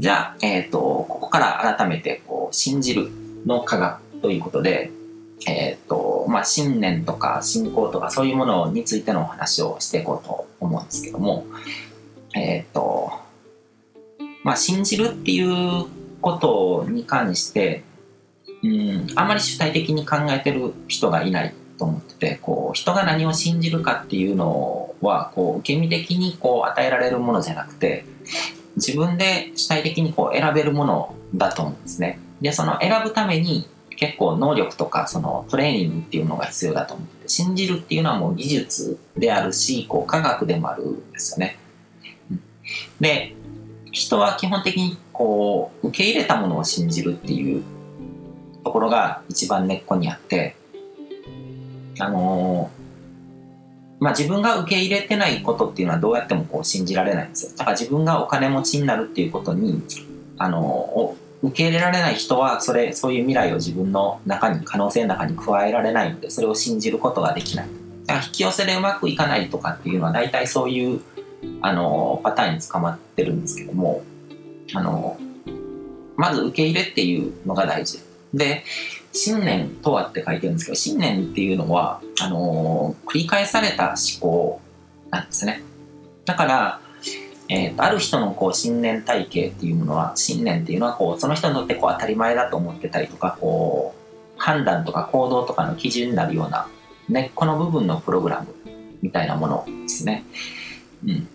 じゃあ、えっ、ー、と、ここから改めて、こう、信じるの科学ということで、えっ、ー、と、まあ、信念とか信仰とかそういうものについてのお話をしていこうと思うんですけども、えっ、ー、と、まあ、信じるっていうことに関して、うん、あんまり主体的に考えてる人がいないと思ってて、こう、人が何を信じるかっていうのは、こう、受け身的にこう、与えられるものじゃなくて、自分で主体的にこう、選べるものだと思うんですね。で、その選ぶために、結構能力とかそのトレーニングっていうのが必要だと思って信じるっていうのはもう技術であるしこう科学でもあるんですよね。で人は基本的にこう受け入れたものを信じるっていうところが一番根っこにあってあのー、まあ自分が受け入れてないことっていうのはどうやってもこう信じられないんですよ。だから自分がお金持ちになるっていうことにあの受け入れられない人はそれそういう未来を自分の中に可能性の中に加えられないのでそれを信じることができない。だから引き寄せでうまくいかないとかっていうのは大体そういうあのパターンに捕まってるんですけどもあのまず受け入れっていうのが大事。ですで信念とはって書いてるんですけど信念っていうのはあの繰り返された思考なんですねだからえーと、ある人のこう信念体系っていうものは信念っていうのはこうその人にとってこう当たり前だと思ってたりとかこう判断とか行動とかの基準になるような根っこの部分のプログラムみたいなものですね。うん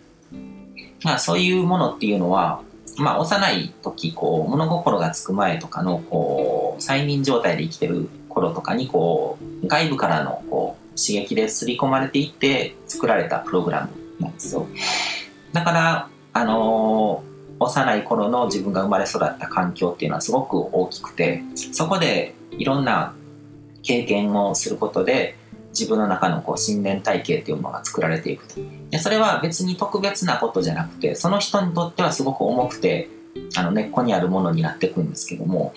まあ、そういうものっていうのは、まあ、幼い時こう物心がつく前とかのこう催眠状態で生きてる頃とかにこう外部からのこう刺激で刷り込まれていって作られたプログラムなんですよ。だから、あのー、幼い頃の自分が生まれ育った環境っていうのはすごく大きくて、そこでいろんな経験をすることで、自分の中のこう信念体系っていうものが作られていくと。でそれは別に特別なことじゃなくて、その人にとってはすごく重くて、あの根っこにあるものになっていくんですけども、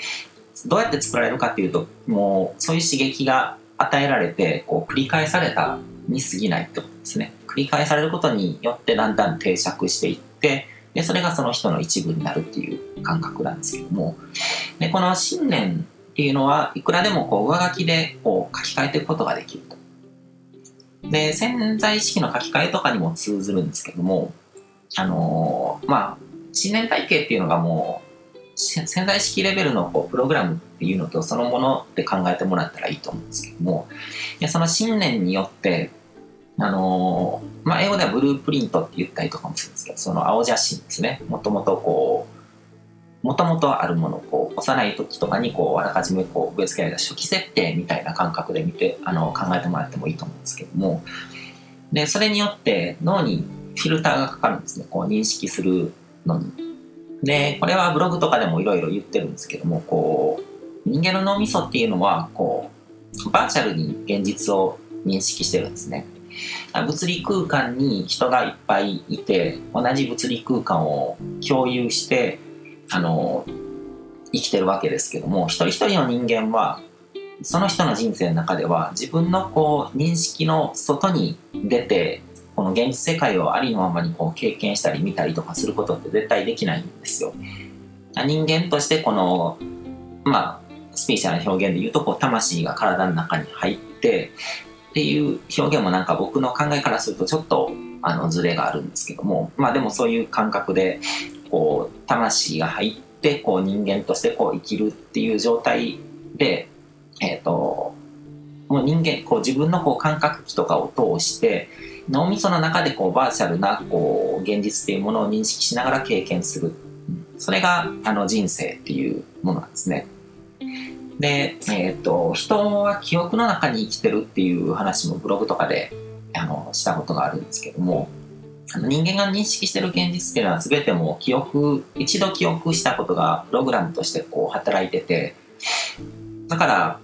どうやって作られるかっていうと、もうそういう刺激が与えられて、こう繰り返されたに過ぎないってことですね。繰り返されることによってだんだん定着していってでそれがその人の一部になるっていう感覚なんですけどもでこの信念っていうのはいくらでもこう上書きでこう書き換えていくことができると。で潜在意識の書き換えとかにも通ずるんですけどもあのー、まあ信念体系っていうのがもう潜在意識レベルのこうプログラムっていうのとそのものって考えてもらったらいいと思うんですけどもでその信念によってあのー、まあ、英語ではブループリントって言ったりとかもするんですけど、その青写真ですね。もともとこう、もともとあるものをこう幼い時とかにこうあらかじめこう植え付けられた初期設定みたいな感覚で見てあの考えてもらってもいいと思うんですけどもでそれによって脳にフィルターがかかるんですねこう認識するのにでこれはブログとかでもいろいろ言ってるんですけどもこう人間の脳みそっていうのはこうバーチャルに現実を認識してるんですね。物理空間に人がいっぱいいて同じ物理空間を共有してあの生きてるわけですけども一人一人の人間はその人の人生の中では自分のこう認識の外に出てこの現実世界をありのままにこう経験したり見たりとかすることって絶対できないんですよ。人間としてこのまあスピーチャーな表現で言うとこう魂が体の中に入ってっていう表現もなんか僕の考えからするとちょっとあのズレがあるんですけどもまあでもそういう感覚でこう魂が入ってこう人間としてこう生きるっていう状態でえっ、ー、ともう人間こう自分のこう感覚器とかを通して脳みその中でこうバーチャルなこう現実っていうものを認識しながら経験するそれがあの人生っていうものなんですね。で、えっ、ー、と、人は記憶の中に生きてるっていう話もブログとかであのしたことがあるんですけども、あの人間が認識してる現実っていうのは全ても記憶、一度記憶したことがプログラムとしてこう働いてて、だから、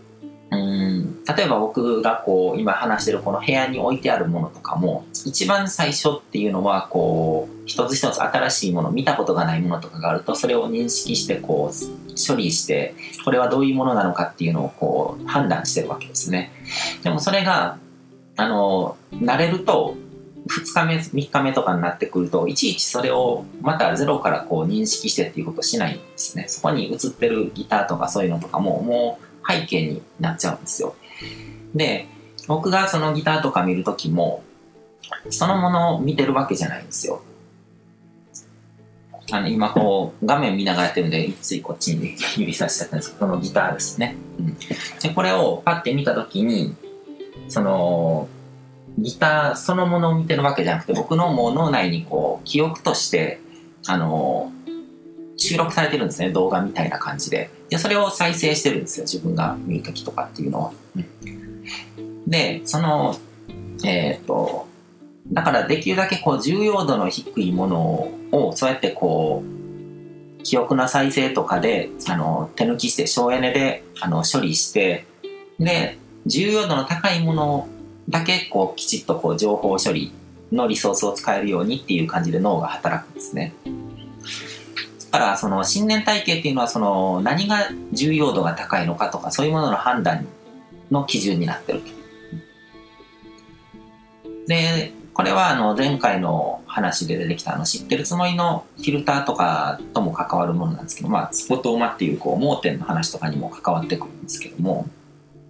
うん例えば僕がこう今話してるこの部屋に置いてあるものとかも一番最初っていうのはこう一つ一つ新しいもの見たことがないものとかがあるとそれを認識してこう処理してこれはどういうものなのかっていうのをこう判断してるわけですね。でもそれがあの慣れると2日目3日目とかになってくるといちいちそれをまたゼロからこう認識してっていうことしないんですね。そこに映ってるギターとかそういうのとかももう背景になっちゃうんですよ。で僕がそのギターとか見るときもそのものを見てるわけじゃないんですよ。あの今こう画面見ながらやってるんでついこっちに指さしちゃったんですけどこのギターですね、うん、でこれをパッて見た時にそのギターそのものを見てるわけじゃなくて僕のもう脳内にこう記憶としてあの収録されてるんですね動画みたいな感じででそれを再生してるんですよ自分が見る時とかっていうのは、うん、でそのえっ、とだからできるだけこう重要度の低いものをそうやってこう記憶の再生とかであの手抜きして省エネであの処理してで重要度の高いものだけこうきちっとこう情報処理のリソースを使えるようにっていう感じで脳が働くんですね。だからその信念体系っていうのはその何が重要度が高いのかとかそういうものの判断の基準になってると。でこれはあの前回の話で出てきたあの知ってるつもりのフィルターとかとも関わるものなんですけど、まあ、スポットオーマっていうこう盲点の話とかにも関わってくるんですけども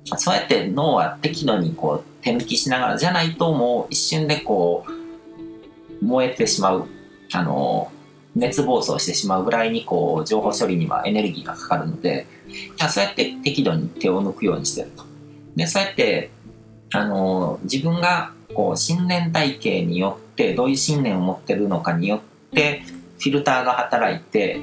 そうやって脳は適度にこう手抜きしながらじゃないともう一瞬でこう燃えてしまうあの熱暴走してしまうぐらいにこう情報処理にはエネルギーがかかるのでそうやって適度に手を抜くようにしてると。でそうやってあの自分がこう信念体系によってどういう信念を持ってるのかによってフィルターが働いて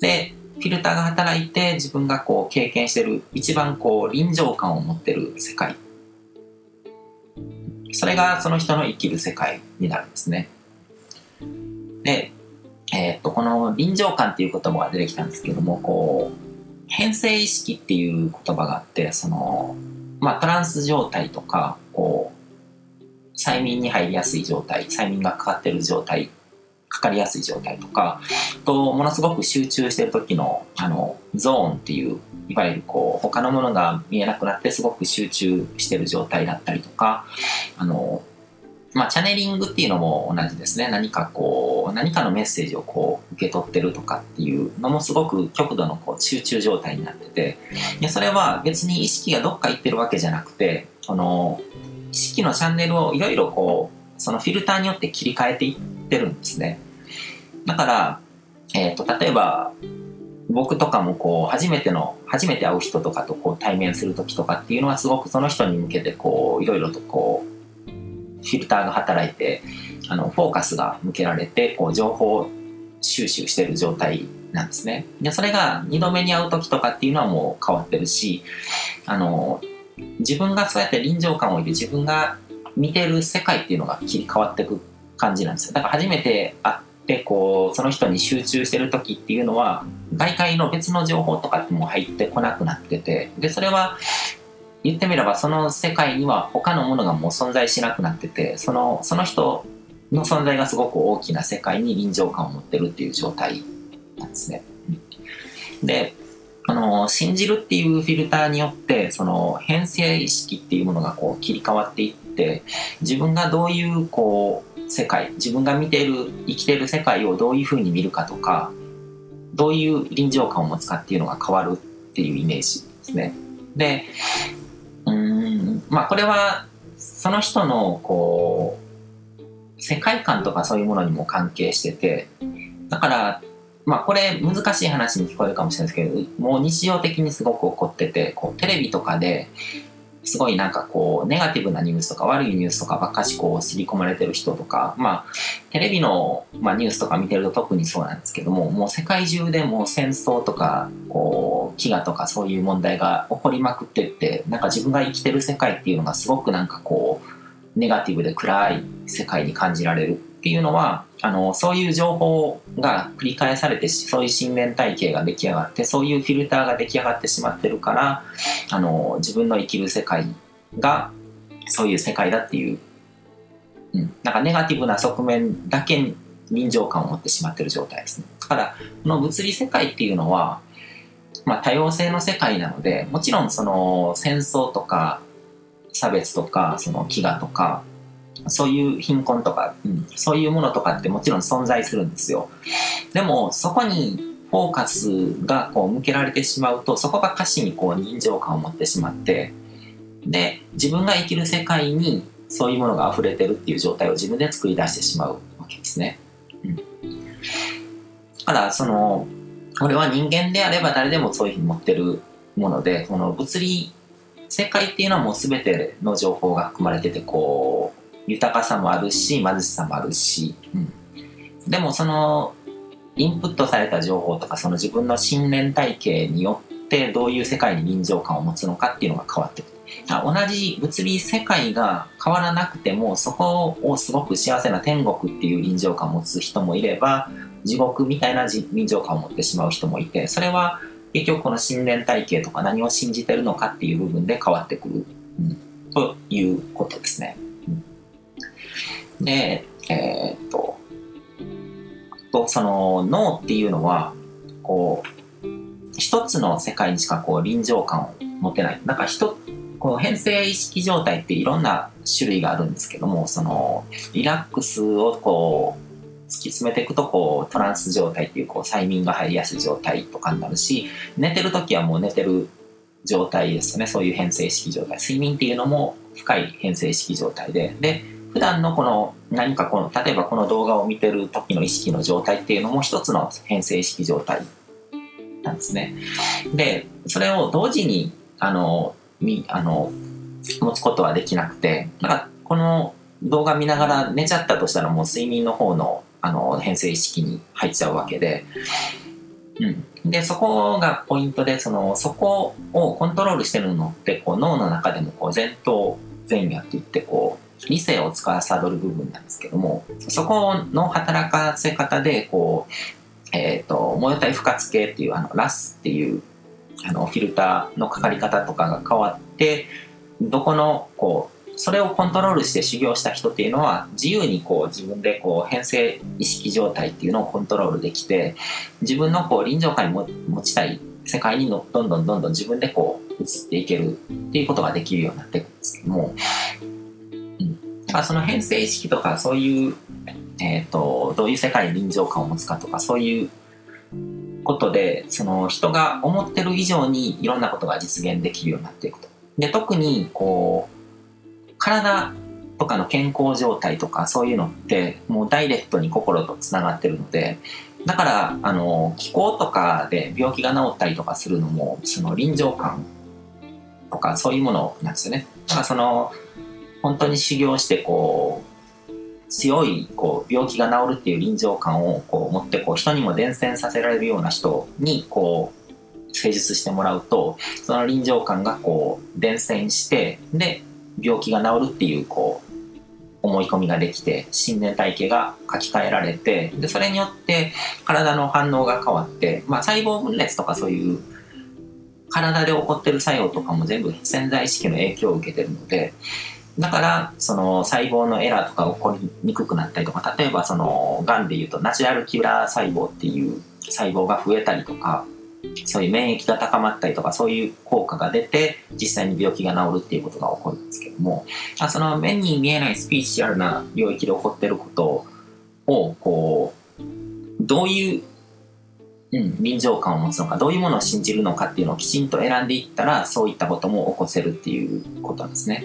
でフィルターが働いて自分がこう経験してる一番こう臨場感を持ってる世界それがその人の生きる世界になるんですねで、え、っとこの臨場感っていう言葉が出てきたんですけどもこう変性意識っていう言葉があってそのまあトランス状態とかこう催眠に入りやすい状態催眠がかかってる状態かかりやすい状態とかとものすごく集中してる時のあのゾーンっていういわゆるこう他のものが見えなくなってすごく集中してる状態だったりとかあのまあ、チャネリングっていうのも同じですね。何かこう、何かのメッセージをこう受け取ってるとかっていうのもすごく極度のこう集中状態になってて、でそれは別に意識がどっか行ってるわけじゃなくて、その、意識のチャンネルをいろいろこう、そのフィルターによって切り替えていってるんですね。だから、えっ、ー、と、例えば、僕とかもこう、初めての、初めて会う人とかとこう対面する時とかっていうのはすごくその人に向けてこう、いろいろとこう、フィルターが働いて、あの、フォーカスが向けられて、こう、情報収集してる状態なんですね。で、それが2度目に会う時とかっていうのはもう変わってるし、あの、自分がそうやって臨場感を置いて自分が見てる世界っていうのが切り替わってく感じなんですよだから初めて会ってこうその人に集中してる時っていうのは外界の別の情報とかっても入ってこなくなっててでそれは言ってみればその世界には他のものがもう存在しなくなっててそのその人の存在がすごく大きな世界に臨場感を持ってるっていう状態なんですね。であの信じるっていうフィルターによってその変性意識っていうものがこう切り替わっていって自分がどういうこう世界自分が見ている生きてる世界をどういうふうに見るかとかどういう臨場感を持つかっていうのが変わるっていうイメージですね。でまあこれはその人のこう世界観とかそういうものにも関係しててだからまあこれ難しい話に聞こえるかもしれないですけどもう日常的にすごく起こっててこうテレビとかですごいなんかこうネガティブなニュースとか悪いニュースとかばっかしこう刷り込まれてる人とかまあテレビの、まあ、ニュースとか見てると特にそうなんですけどももう世界中でもう戦争とかこう飢餓とかそういう問題が起こりまくってってなんか自分が生きてる世界っていうのがすごくなんかこうネガティブで暗い世界に感じられる。っていうのはあのそういう情報が繰り返されてそういう信念体系が出来上がってそういうフィルターが出来上がってしまってるからあの自分の生きる世界がそういう世界だっていう、うん、なんかネガティブな側面だけに臨場感を持ってしまってる状態ですね。だからこの物理世界っていうのは、まあ、多様性の世界なのでもちろんその戦争とか差別とかその飢餓とかそういう貧困とか、うん、そういうものとかってもちろん存在するんですよ。でも、そこにフォーカスがこう向けられてしまうと、そこが歌詞にこう人情感を持ってしまって、で、自分が生きる世界にそういうものが溢れてるっていう状態を自分で作り出してしまうわけですね。うん。だから、その、俺は人間であれば誰でもそういうふうに持ってるもので、この物理世界っていうのはもう全ての情報が含まれてて、こう、豊かさもあるし、貧しさもあるし、うん。でもその、インプットされた情報とか、その自分の信念体系によってどういう世界に臨場感を持つのかっていうのが変わってくる。同じ物理世界が変わらなくても、そこをすごく幸せな天国っていう臨場感を持つ人もいれば、地獄みたいな臨場感を持ってしまう人もいて、それは結局この信念体系とか何を信じてるのかっていう部分で変わってくる、うん、ということですね。で、えー、っと、とその脳っていうのは、こう、一つの世界にしかこう臨場感を持てない。なんか一こう変性意識状態っていろんな種類があるんですけども、そのリラックスをこう突き詰めていくとこうトランス状態っていうこう催眠が入りやすい状態とかになるし、寝てる時はもう寝てる状態ですよね。そういう変性意識状態。睡眠っていうのも深い変性意識状態で。で、普段のこの何かこの、例えばこの動画を見てる時の意識の状態っていうのも一つの変性意識状態なんですね。で、それを同時に、あの、み、あの、持つことはできなくて、なんかこの動画見ながら寝ちゃったとしたらもう睡眠の方のあの変性意識に入っちゃうわけで、うん。で、そこがポイントで、その、そこをコントロールしてるのって、こう脳の中でもこう前頭前野って言って、こう、理性を司る部分なんですけども、そこの働かせ方で、こう、えっ、ー、と、燃えたい不活系っていう、あの、ラスっていうあのフィルターのかかり方とかが変わってどこのこうそれをコントロールして修行した人っていうのは自由にこう自分でこう変性意識状態っていうのをコントロールできて自分のこう臨場感に持ちたい世界にのどんどんどんどん自分でこう移っていけるっていうことができるようになっていくんですけども、うん、だからその変性意識とかそういう、えーとどういう世界に臨場感を持つかとかそういうことで、その人が思ってる以上にいろんなことが実現できるようになっていくと。で、特にこう、体とかの健康状態とかそういうのってもうダイレクトに心とつながってるので、だから、あの、気候とかで病気が治ったりとかするのも、その臨場感とかそういうものなんですよね。だからその、本当に修行してこう、強いこう病気が治るっていう臨場感をこう持ってこう人にも伝染させられるような人にこう施術してもらうとその臨場感がこう伝染してで病気が治るっていうこう思い込みができて信念体系が書き換えられてでそれによって体の反応が変わって、まあ、細胞分裂とかそういう体で起こってる作用とかも全部潜在意識の影響を受けてるのでだから、その細胞のエラーとか起こりにくくなったりとか、例えばその、癌で言うとナチュラルキラー細胞っていう細胞が増えたりとか、そういう免疫が高まったりとか、そういう効果が出て、実際に病気が治るっていうことが起こるんですけども、その目に見えないスピーチュアルな領域で起こってることを、こう、どういう、うん、臨場感を持つのか、どういうものを信じるのかっていうのをきちんと選んでいったら、そういったことも起こせるっていうことなんですね。